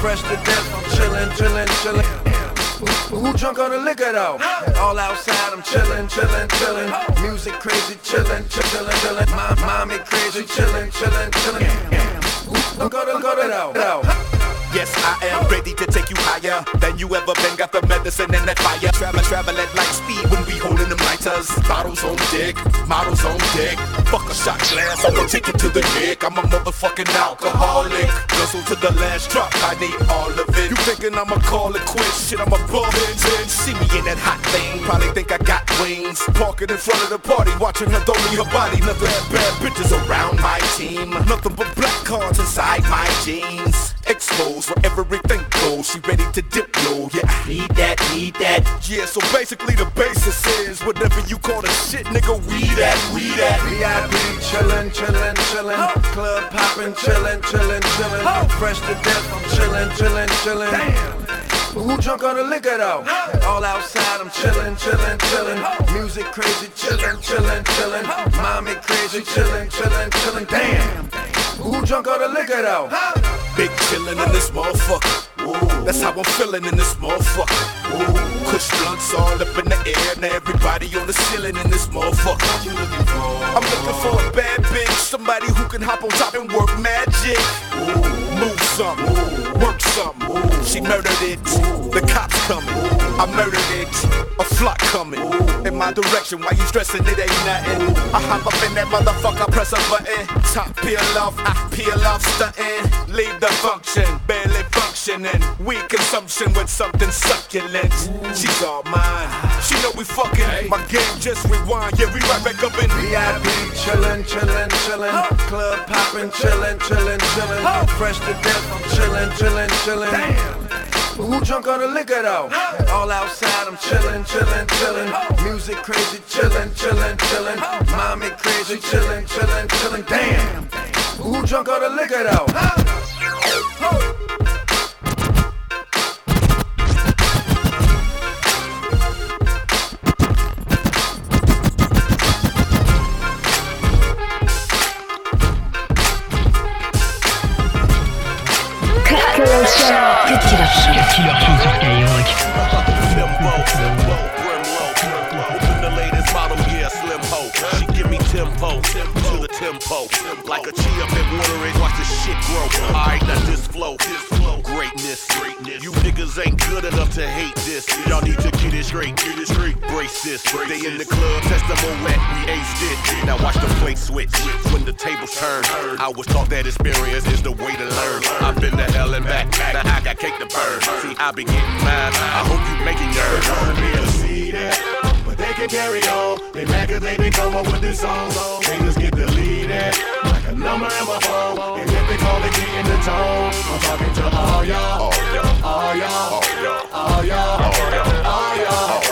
Fresh, to death. I'm chillin', chillin', chillin'. Who, who drunk on the liquor though? All outside, I'm chillin', chillin', chillin'. Music crazy, chillin', chillin', chillin'. My mommy crazy, chillin', chillin', chillin'. Who go to go to though? Yes, I am ready to take you higher than you ever been. Got the medicine and that fire. Travel, travel at light speed when we holding them lighters. Bottles on deck, models on deck. Fuck a shot glass, I'm gonna take it to the neck. I'm a motherfucking alcoholic. Guzzle to the last drop, I need all of it. You thinking I'ma call it quits? Shit, I'm a bullet. See me in that hot thing, probably think I got wings. Parking in front of the party, watching her throw me her body. Nothing but bad bitches around my team. Nothing but black cards inside my jeans. Exposed where everything goes. She ready to dip low. Yeah, I need that, need that. Yeah, so basically the basis is whatever you call the shit, nigga. We that, we that. VIP chillin', chillin', chillin'. Club poppin', chillin', chillin', chillin'. Fresh to death, I'm chillin', chillin', chillin'. Damn. Who drunk on the liquor though? All outside, I'm chillin', chillin', chillin'. Music crazy, chillin', chillin', chillin'. Mommy crazy, chillin', chillin', chillin'. Damn. Who drunk on the liquor though? Big chillin' in this motherfucker. That's how I'm feeling in this motherfucker. Ooh, kush blunts all up in the air. Now everybody on the ceiling in this motherfucker. I'm looking for a bad bitch, somebody who can hop on top and work magic. Ooh, move something, something. She murdered it. The cops coming. I murdered it. A flock coming in my direction. Why you stressing? It ain't nothing. I hop up in that motherfucker, press a button. Top peel off, I peel off, stunting. Leave the function, barely functioning. Weak consumption with something succulent. She's all mine. She know we fucking. My game just rewind. Yeah, we right back up in VIP chillin', chillin', chillin'. Club poppin', chillin', chillin', chillin'. Fresh to death, I'm chillin', chillin', chillin'. Damn. Who drunk on the liquor though? All outside, I'm chillin', chillin', chillin'. Music crazy, chillin', chillin', chillin'. Mommy crazy, chillin', chillin', chillin'. Damn. Who drunk on the liquor though? Cut Killer Show. Killer Show sur me tempo, to the tempo. Like a chia been watering, watch the shit grow. Alright, now this flow, greatness. You niggas ain't good enough to hate this. Y'all need to get it straight. Brace this, they in the club, test them on wet, we aced it. Now watch the plate switch turn. I was taught that experience is the way to learn. I've been to hell and back, now I got cake to burn. See, I be getting mine, I hope you making yours. But they can carry on. They mad cause they been come up with this song. They just get deleted. Like a number in my phone. And if they call it getting the tone. I'm talking to all y'all. All y'all. All y'all. All y'all. All y'all. All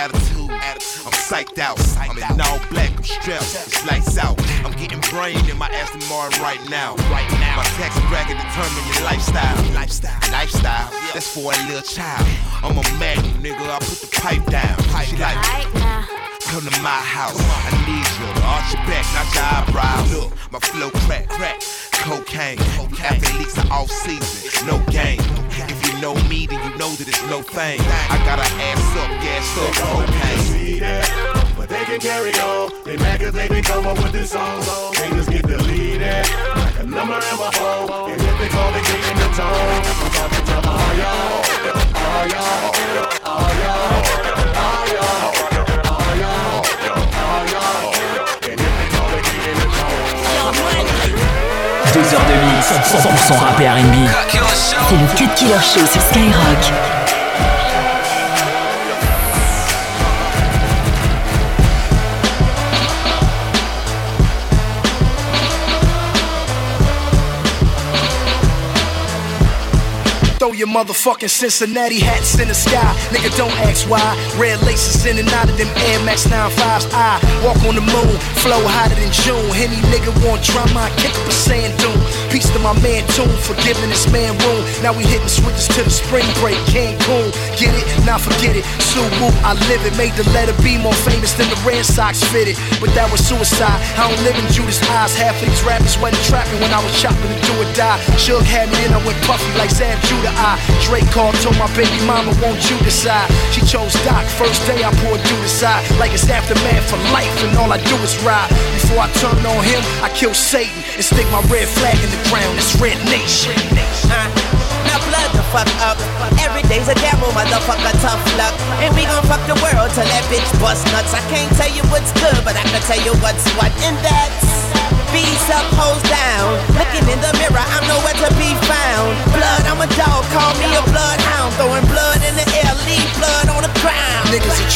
attitude, I'm psyched out. I'm in all black, I'm strapped. It's lights out. I'm getting brain in my Aston Martin right now. Right now. My tax bracket determine your lifestyle. Lifestyle. Lifestyle. That's for a little child. I'm a magnum, nigga. I put the pipe down. She like, come to my house. I need you to arch your back, not your eyebrows. Look, my flow crack, crack. Cocaine. Athletes are off season, no game. If you know me, then you know that it's no thing. I got an ass up, gas up, okay. But they can carry on. They mad cause they been come up with this song. They just get deleted. Like a number in my phone. And if they call it getting the tone. I'm talking to. All y'all. All y'all. All y'all. heures de mix 100% rap et R&B. C'est le Cut Killer Show sur Skyrock. Your motherfucking Cincinnati hats in the sky. Nigga, don't ask why. Red laces in and out of them Air Max 95s. I walk on the moon, flow hotter than June. Any nigga want drama, I kick up a sand dune. Peace to my man Tune for giving this man room. Now we hitting switches to the spring break. Cancun, get it? Now forget it. Subaru, I live it. Made the letter B more famous than the Red Sox fitted. But that was suicide. I don't live in Judas' eyes. Half of these rappers wasn't trapping when I was chopping to do or die. Suge had me and I went puffy like Sam Judah. I Drake called, told my baby mama, won't you decide? She chose Doc. First day I poured you aside like it's aftermath for life, and all I do is ride. Before I turn on him, I kill Satan and stick my red flag in the ground. It's Red Nation. Uh, blood the fuck up. Every day's a gamble, motherfucker, tough luck. And we gon' fuck the world till that bitch bust nuts. I can't tell you what's good, but I can tell you what's what. And that's Beats up, hoes down. Looking in the mirror, I'm nowhere to be found. Blood, I'm a dog, call me a bloodhound. Throwing blood in the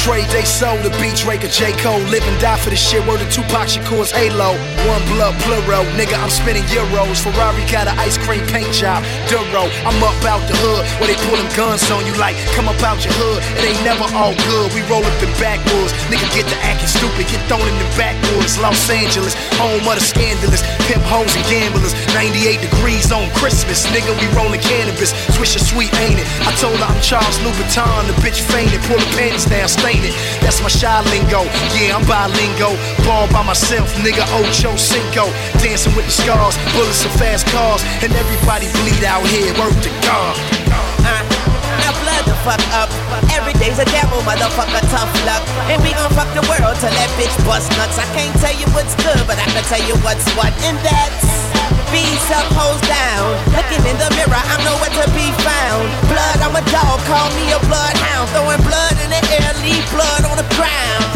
trade they sold to beat Drake or J. Cole. Live and die for the shit. Word of Tupac Shakur's Halo. One blood plural. Nigga, I'm spinning euros. Ferrari got an ice cream paint job. Duro. I'm up out the hood where they pullin' guns on you like, come up out your hood. It ain't never all good. We roll up the backwoods. Nigga get to acting stupid. Get thrown in the backwoods. Los Angeles, home of the scandalous. Pimp hoes and gamblers. 98 degrees on Christmas. Nigga, we rollin' cannabis. Swisher sweet, ain't it? I told her I'm Charles Louboutin. The bitch fainted. Pull the panties down, stain it. That's my shy lingo. Yeah, I'm bilingo. Ball by myself, nigga. Ocho Cinco. Dancing with the scars. Bullets and fast cars. And everybody bleed out here. Word to God. Now blood the fuck up. Every day's a gamble, motherfucker, tough luck. And we gon' fuck the world till that bitch bust nuts. I can't tell you what's good, but I can tell you what's what. And that's Beats up, hoes down.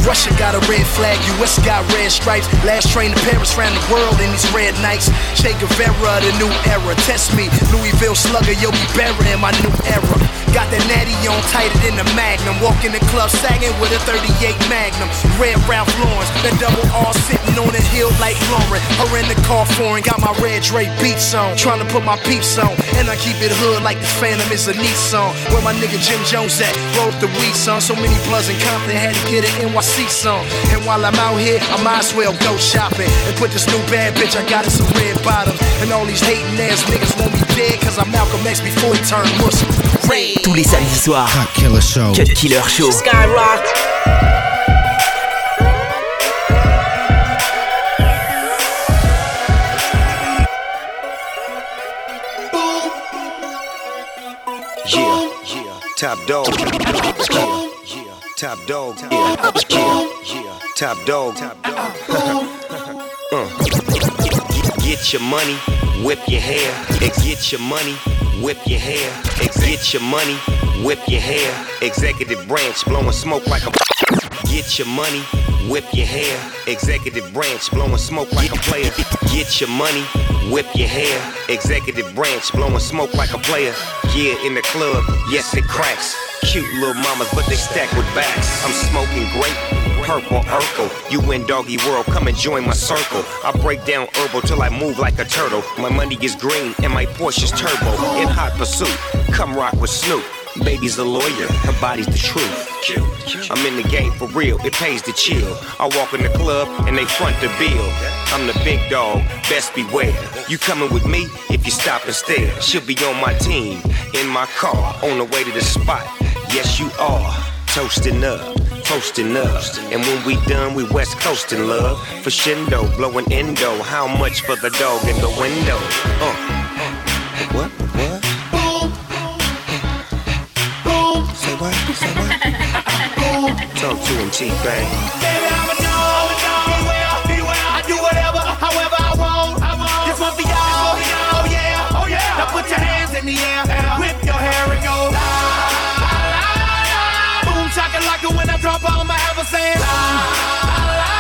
Russia got a red flag, US got red stripes. Last train to Paris ran the world in these red nights. Che Guevara, the new era. Test me, Louisville slugger, you'll be burying my new era. Got that natty on tighter than the Magnum. Walk in the club sagging with a 38 Magnum. Red Ralph Lauren, the double R sitting on a hill like Lauryn. Her in the car foreign, got my red Dre beats on. Trying to put my peeps on. And I keep it hood like the Phantom is a Nissan. Where my nigga Jim Jones at? Roll the weed song. So many bloods in Compton had to get an NYC song. And while I'm out here, I might as well go shopping. And put this new bad bitch I got in some red bottoms. And all these hating ass niggas want me dead cause I'm Malcolm X before he turned Muslim. Red. Tous les samedis soirs. Cut Killer Show. Cut Killer Show. Skyrock. Yeah, yeah, top dog. Yeah, yeah, top dog. Yeah, yeah, yeah, top dog. Top dog. uh. Get, get your money, whip your hair. Ex- Get your money, whip your hair. Ex- Get your money, whip your hair. Executive branch blowing smoke like a. Get your money, whip your hair. Executive branch blowing smoke like a player. Get your money, whip your hair. Executive branch blowing smoke like a player. Yeah, in the club, yes it cracks. Cute little mamas, but they stack with backs. I'm smoking great. Purple Urkel, you in doggy world, come and join my circle. I break down herbal till I move like a turtle. My money is green and my Porsche's turbo. In hot pursuit, come rock with Snoop. Baby's a lawyer, her body's the truth. I'm in the game for real, it pays to chill. I walk in the club and they front the bill. I'm the big dog, best beware. You coming with me if you stop and stare. She'll be on my team, in my car, on the way to the spot. Yes, you are. Toasting up, toasting up. And when we done, we west coasting love. For Shindo, blowing endo. How much for the dog in the window? Uh. What? What? Boom. Boom. Say what? Say what? Boom. Talk to him, T-Pain. Baby, I'm a dog. I do whatever, however I want. This one for y'all. Oh yeah, oh yeah. Now put your hands in the air, when I la, la.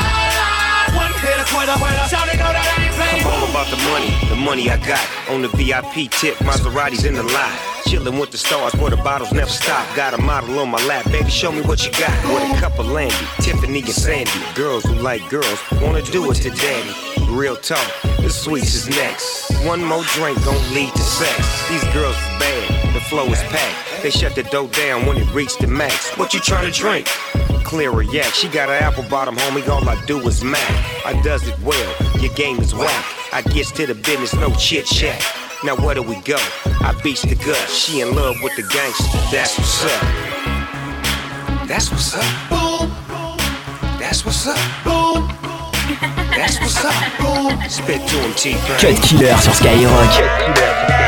One hit a quitter. Shout know that I ain't playing. about the money, the money I got. On the VIP tip, Maseratis in the lot. Chillin' with the stars where the bottles never stop. Got a model on my lap, baby, show me what you got. With a cup of Landy, Tiffany and Sandy. Girls who like girls wanna do it to daddy. Real talk, the sweets is next. One more drink gon' lead to sex. These girls is bad, the flow is packed. They shut the door down when it reached the max. What you tryna drink? Clear a yak. She got an apple bottom, homie. All I do is mac. I does it well. Your game is whack. I gets to the business, no chit chat. Now where do we go? I beats the gut. She in love with the gangster. That's what's up. That's what's up. Boom. That's what's up. Boom. That's what's up. Boom. Spit to him, T-Pain. Cut Killer sur Skyrock. Club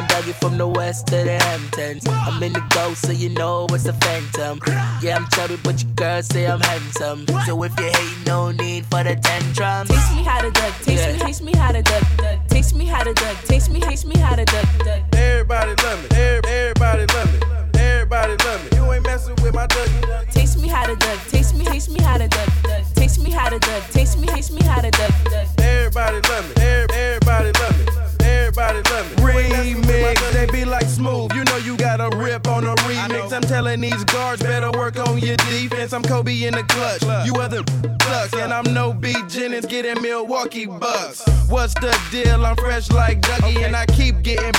I do my Dougie from the west to the Hamptons. I'm in the ghost, so you know it's a phantom. Yeah, I'm chubby, but your girls say I'm handsome. So if you hate, no need for the tantrums. Teach me how to Dougie. Teach me, teach me how to Dougie. Teach me how to Dougie. Teach me, teach me how to Dougie. Everybody love me. Every- Everybody love me. Everybody love me. You ain't messing with my Dougie. Teach me how to Dougie. Teach me, teach me how to Dougie. Teach me how to Dougie. Teach me, teach me how to Dougie. Everybody love me. Every- Everybody love me. Everybody smooth. You know you got a rip on a remix. I'm telling these guards better work on your defense. I'm Kobe in the clutch. You other sucks, and I'm no B Jennings getting Milwaukee Bucks. What's the deal? I'm fresh like Dougie, and I keep getting.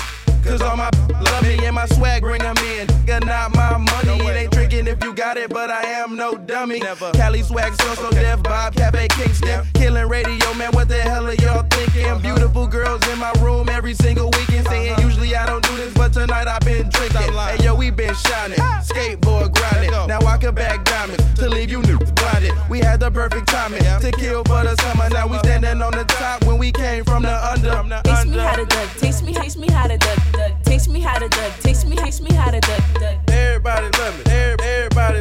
Cause all my love me and my swag bring 'em in. Nigga, not my money. It ain't tricking if you got it, but I am no dummy. Never. Cali swag, so so deaf, Bob, Cafe Kingston. Killing radio, man, what the hell are y'all thinking? Beautiful girls in my room every single weekend. Tonight I've been drinking. Hey yo, we been shining. Skateboard grinding. Now I can back diamonds to leave you niggas blinded. We had the perfect timing to kill for the summer. Now we standing on the top when we came from the under. Teach me how to Dougie. Teach me, teach me how to Dougie. Teach me how to Dougie. Teach me, teach me how to Dougie. Everybody love me. Every- Everybody love me. Everybody